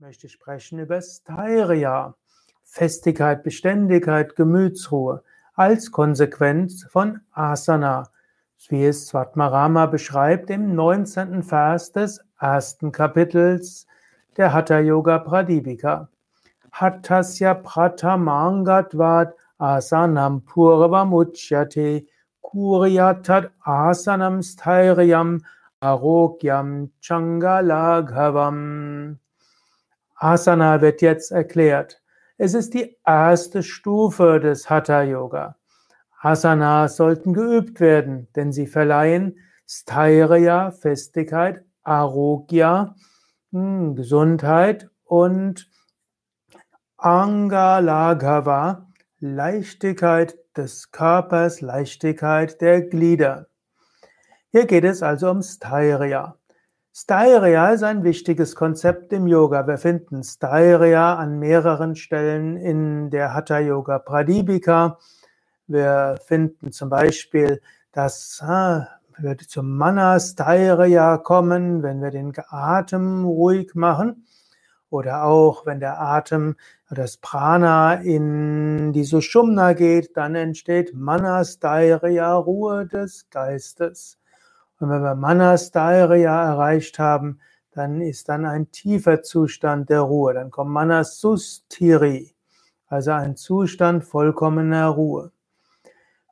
möchte sprechen über Styria, Festigkeit, Beständigkeit, Gemütsruhe als Konsequenz von Asana, wie es Svatmarama beschreibt im 19. Vers des ersten Kapitels der Hatha Yoga Pradipika. Hattasya pratamangatvad asanam purvamuchyate kuryatat asanam stairyam arogyam changalaghavam. Asana wird jetzt erklärt. Es ist die erste Stufe des Hatha Yoga. Asanas sollten geübt werden, denn sie verleihen Stairya, Festigkeit, Arogya, hm, Gesundheit und Angalagava, Leichtigkeit des Körpers, Leichtigkeit der Glieder. Hier geht es also um Stairya. Styria ist ein wichtiges Konzept im Yoga. Wir finden Styria an mehreren Stellen in der Hatha Yoga Pradipika. Wir finden zum Beispiel, dass ah, wir zum Mana Styria kommen, wenn wir den Atem ruhig machen. Oder auch, wenn der Atem, das Prana in die Sushumna geht, dann entsteht Mana Styria, Ruhe des Geistes. Und wenn wir Manasdairya erreicht haben, dann ist dann ein tiefer Zustand der Ruhe. Dann kommt Manasustiri, also ein Zustand vollkommener Ruhe.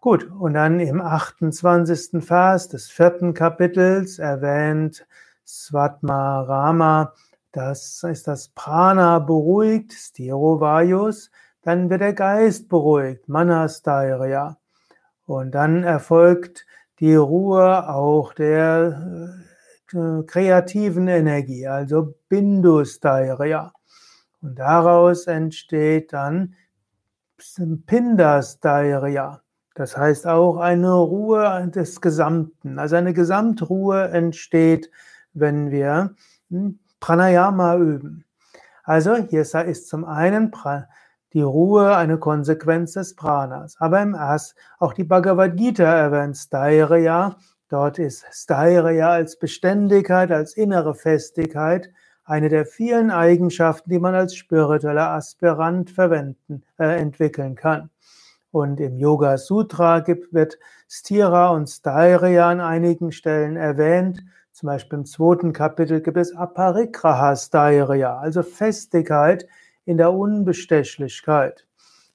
Gut, und dann im 28. Vers des vierten Kapitels erwähnt Svatmarama, das ist das Prana beruhigt, Stirovayus, dann wird der Geist beruhigt, Manasdairya. Und dann erfolgt die Ruhe auch der äh, kreativen Energie, also Bindustairia. Und daraus entsteht dann Pindastairia. Das heißt auch eine Ruhe des Gesamten. Also eine Gesamtruhe entsteht, wenn wir hm, Pranayama üben. Also hier ist zum einen die Ruhe eine Konsequenz des Pranas. Aber im As, auch die Bhagavad Gita erwähnt Stairya. Dort ist Stairya als Beständigkeit, als innere Festigkeit eine der vielen Eigenschaften, die man als spiritueller Aspirant verwenden, äh, entwickeln kann. Und im Yoga Sutra gibt, wird Stira und Stairya an einigen Stellen erwähnt. Zum Beispiel im zweiten Kapitel gibt es Aparigraha Stairya, also Festigkeit, in der Unbestechlichkeit.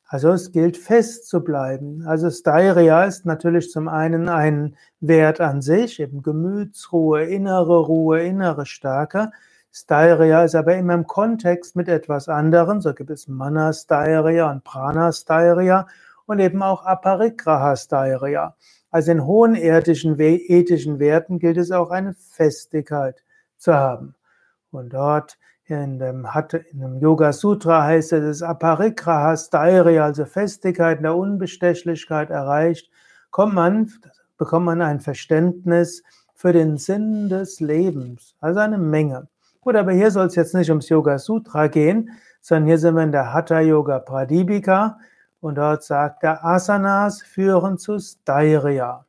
Also es gilt fest zu bleiben. Also Styria ist natürlich zum einen ein Wert an sich, eben Gemütsruhe, innere Ruhe, innere Stärke. Styria ist aber immer im Kontext mit etwas anderem. So gibt es Mana Styria und Prana Styria und eben auch Aparigraha Styria. Also in hohen ethischen, ethischen Werten gilt es auch eine Festigkeit zu haben. Und dort in dem, in dem Yoga Sutra heißt es, dass Aparigraha Stairya, also Festigkeit in der Unbestechlichkeit erreicht, kommt man, bekommt man ein Verständnis für den Sinn des Lebens. Also eine Menge. Gut, aber hier soll es jetzt nicht ums Yoga Sutra gehen, sondern hier sind wir in der Hatha Yoga Pradipika und dort sagt er, Asanas führen zu Stairya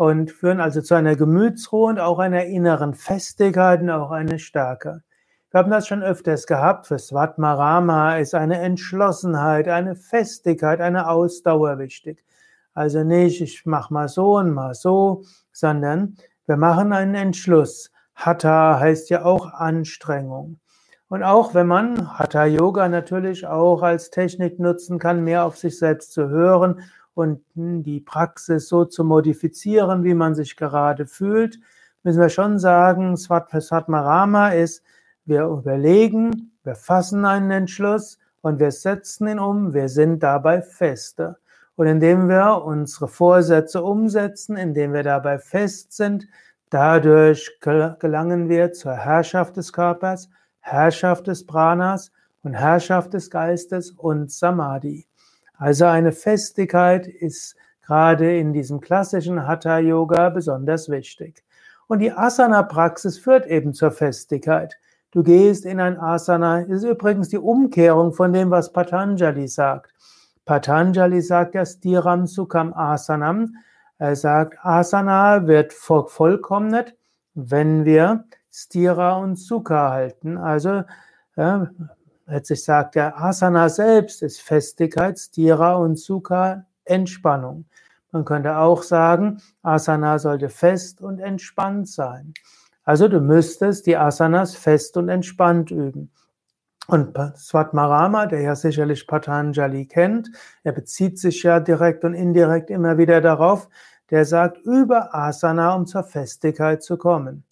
und führen also zu einer Gemütsruhe und auch einer inneren Festigkeit und auch eine Stärke. Wir haben das schon öfters gehabt. Für Svatmarama ist eine Entschlossenheit, eine Festigkeit, eine Ausdauer wichtig. Also nicht, ich mach mal so und mal so, sondern wir machen einen Entschluss. Hatha heißt ja auch Anstrengung. Und auch wenn man Hatha Yoga natürlich auch als Technik nutzen kann, mehr auf sich selbst zu hören und die Praxis so zu modifizieren, wie man sich gerade fühlt, müssen wir schon sagen, Svatmarama ist wir überlegen, wir fassen einen Entschluss und wir setzen ihn um. Wir sind dabei feste. Und indem wir unsere Vorsätze umsetzen, indem wir dabei fest sind, dadurch gelangen wir zur Herrschaft des Körpers, Herrschaft des Pranas und Herrschaft des Geistes und Samadhi. Also eine Festigkeit ist gerade in diesem klassischen Hatha Yoga besonders wichtig. Und die Asana-Praxis führt eben zur Festigkeit. Du gehst in ein Asana. Das ist übrigens die Umkehrung von dem, was Patanjali sagt. Patanjali sagt ja Stiram Sukham Asanam. Er sagt, Asana wird vollkommnet, wenn wir Stira und Sukha halten. Also letztlich sagt der Asana selbst ist Festigkeit, Stira und Sukha Entspannung. Man könnte auch sagen, Asana sollte fest und entspannt sein. Also du müsstest die Asanas fest und entspannt üben. Und Swatmarama, der ja sicherlich Patanjali kennt, er bezieht sich ja direkt und indirekt immer wieder darauf, der sagt, über Asana, um zur Festigkeit zu kommen.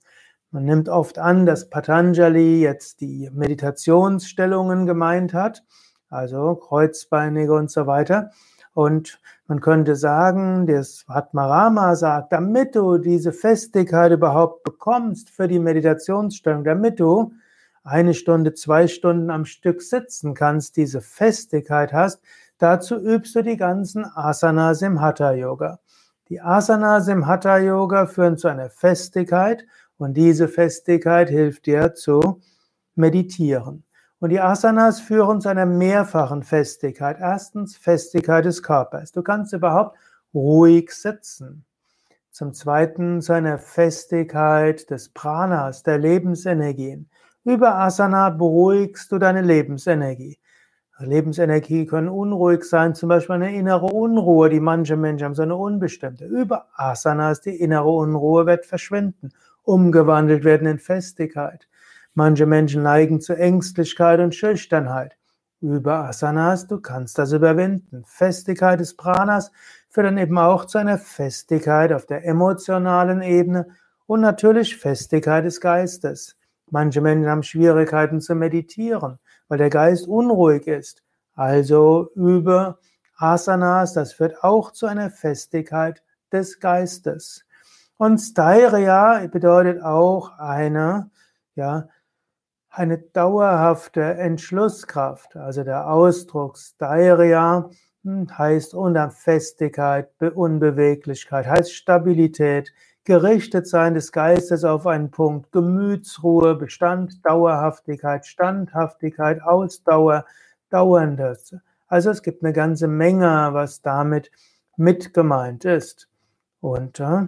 Man nimmt oft an, dass Patanjali jetzt die Meditationsstellungen gemeint hat, also Kreuzbeinige und so weiter. Und man könnte sagen, das Atmarama sagt, damit du diese Festigkeit überhaupt bekommst für die Meditationsstellung, damit du eine Stunde, zwei Stunden am Stück sitzen kannst, diese Festigkeit hast, dazu übst du die ganzen Asanas im Hatha Yoga. Die Asanas im Hatha Yoga führen zu einer Festigkeit und diese Festigkeit hilft dir zu meditieren. Und die Asanas führen zu einer mehrfachen Festigkeit. Erstens Festigkeit des Körpers. Du kannst überhaupt ruhig sitzen. Zum Zweiten zu einer Festigkeit des Pranas, der Lebensenergien. Über Asana beruhigst du deine Lebensenergie. Lebensenergie können unruhig sein, zum Beispiel eine innere Unruhe, die manche Menschen haben, so eine unbestimmte. Über Asanas, die innere Unruhe wird verschwinden, umgewandelt werden in Festigkeit. Manche Menschen neigen zu Ängstlichkeit und Schüchternheit. Über Asanas, du kannst das überwinden. Festigkeit des Pranas führt dann eben auch zu einer Festigkeit auf der emotionalen Ebene und natürlich Festigkeit des Geistes. Manche Menschen haben Schwierigkeiten zu meditieren, weil der Geist unruhig ist. Also über Asanas, das führt auch zu einer Festigkeit des Geistes. Und Stairia bedeutet auch eine, ja, eine dauerhafte Entschlusskraft. Also der Ausdruck Stairia hm, heißt Unfestigkeit, Unbeweglichkeit, heißt Stabilität, gerichtet sein des Geistes auf einen Punkt, Gemütsruhe, Bestand, Dauerhaftigkeit, Standhaftigkeit, Ausdauer, Dauerndes. Also es gibt eine ganze Menge, was damit mit gemeint ist. Und äh,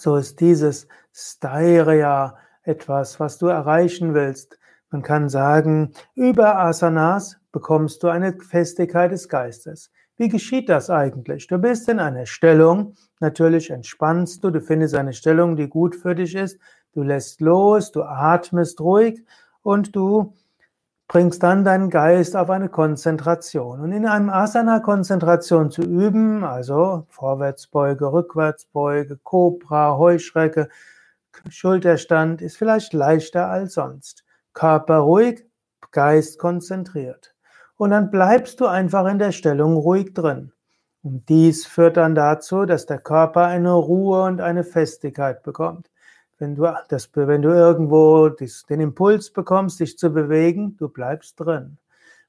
so ist dieses Stairia etwas, was du erreichen willst. Man kann sagen, über Asanas bekommst du eine Festigkeit des Geistes. Wie geschieht das eigentlich? Du bist in einer Stellung, natürlich entspannst du, du findest eine Stellung, die gut für dich ist, du lässt los, du atmest ruhig und du bringst dann deinen Geist auf eine Konzentration. Und in einem Asana Konzentration zu üben, also Vorwärtsbeuge, Rückwärtsbeuge, Cobra, Heuschrecke, Schulterstand, ist vielleicht leichter als sonst. Körper ruhig, Geist konzentriert. Und dann bleibst du einfach in der Stellung ruhig drin. Und dies führt dann dazu, dass der Körper eine Ruhe und eine Festigkeit bekommt. Wenn du, das, wenn du irgendwo den Impuls bekommst, dich zu bewegen, du bleibst drin.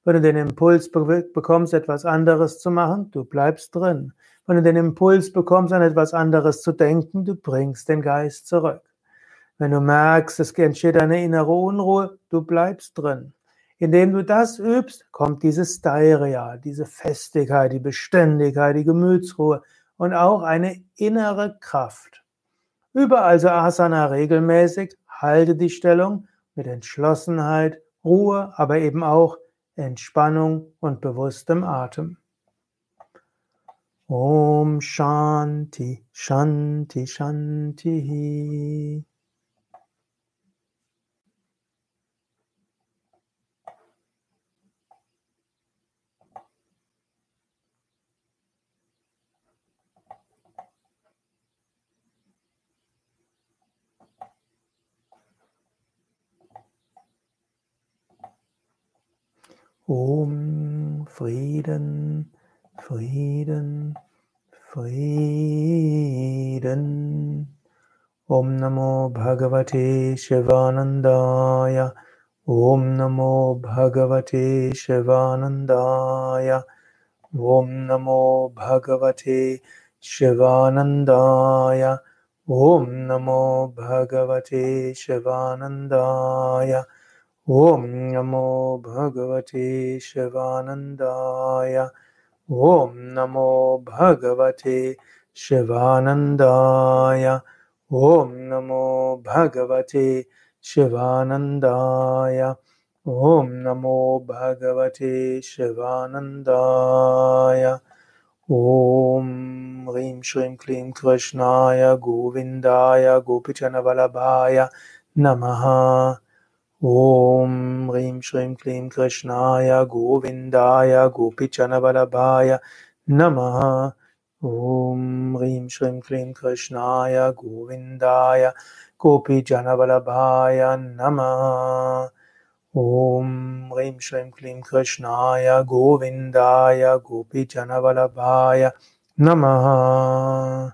Wenn du den Impuls bekommst, etwas anderes zu machen, du bleibst drin. Wenn du den Impuls bekommst, an etwas anderes zu denken, du bringst den Geist zurück. Wenn du merkst, es entsteht eine innere Unruhe, du bleibst drin. Indem du das übst, kommt diese Steiria, diese Festigkeit, die Beständigkeit, die Gemütsruhe und auch eine innere Kraft. Übe also Asana regelmäßig, halte die Stellung mit Entschlossenheit, Ruhe, aber eben auch Entspannung und bewusstem Atem. Om Shanti, Shanti, Shanti. Om Frieden, Frieden, Frieden. Om Namo Bhagavate Shivanandaya. Om Namo Bhagavate Shivanandaya. Om Namo Bhagavate Shivanandaya. Om Namo Bhagavate Shivanandaya. ॐ नमो भगवते शिवानन्दाय। ॐ नमो भगवते शिवानन्दाय। ॐ नमो भगवते शिवानन्दाय। ॐ नमो भगवते शिवानन्दाय। ॐ ह्रीं श्रीं क्लीं कृष्णाय गोविन्दाय गोपीचनवल्लभाय नमः। Om Rim Shrim Klim Krishnaya Govindaya Gopichana Vallabhaya Namaha. Om Rim Shrim Klim Krishnaya Govindaya Gopi Janavalabhaya Namaha. Om Rim Shrim Klim Krishnaya Govindaya Gopi Janavalabhaya Namaha.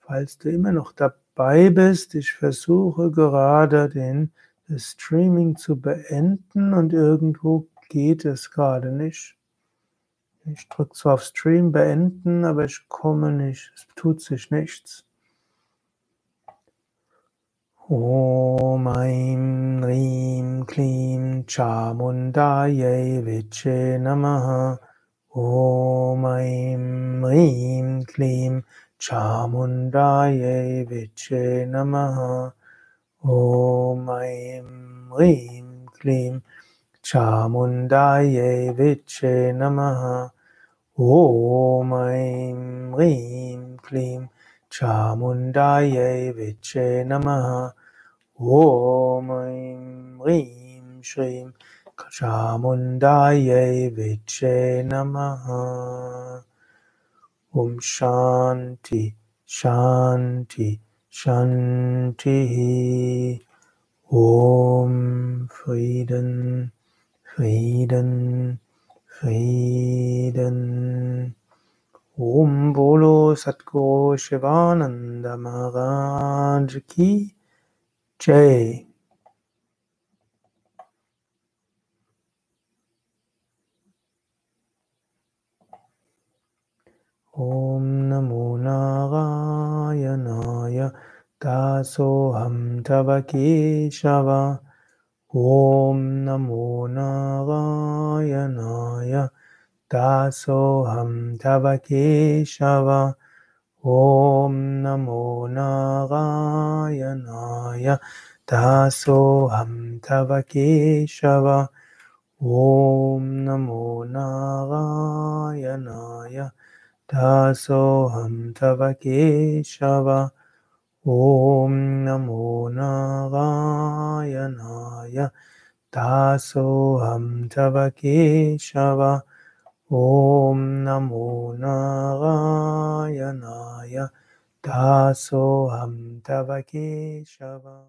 Falls du immer noch dabei bist, ich versuche gerade den das Streaming zu beenden und irgendwo geht es gerade nicht. Ich drücke zwar auf Stream beenden, aber ich komme nicht. Es tut sich nichts. Om Aim Rim Klim Chamundaye Viche Namaha Om Aim Rim Klim Chamundaye Viche Namaha Om Aim Rim Klim Chamundaye Viche Namaha. Om Aim Rim Klim Chamundaye Viche Namaha. Om Aim Rim Shrim Chamundaye Viche Namaha. Om Shanti Shanti Shanti Om Frieden Frieden Frieden. Om Bolo Satguru Shivananda Maharaj Ki Jai. Om Namo Narayanaya Dasoham Tava Keshava Om Namo Narayanaya Dasoham Tava Keshava Om Namo Narayanaya Dasoham Tava Keshava Om Namo Narayanaya Dasoham Tava Keshava Namo Narayanaya Dasoham Tava Keshava Om Namo Narayanaya Dasoham Tava Keshava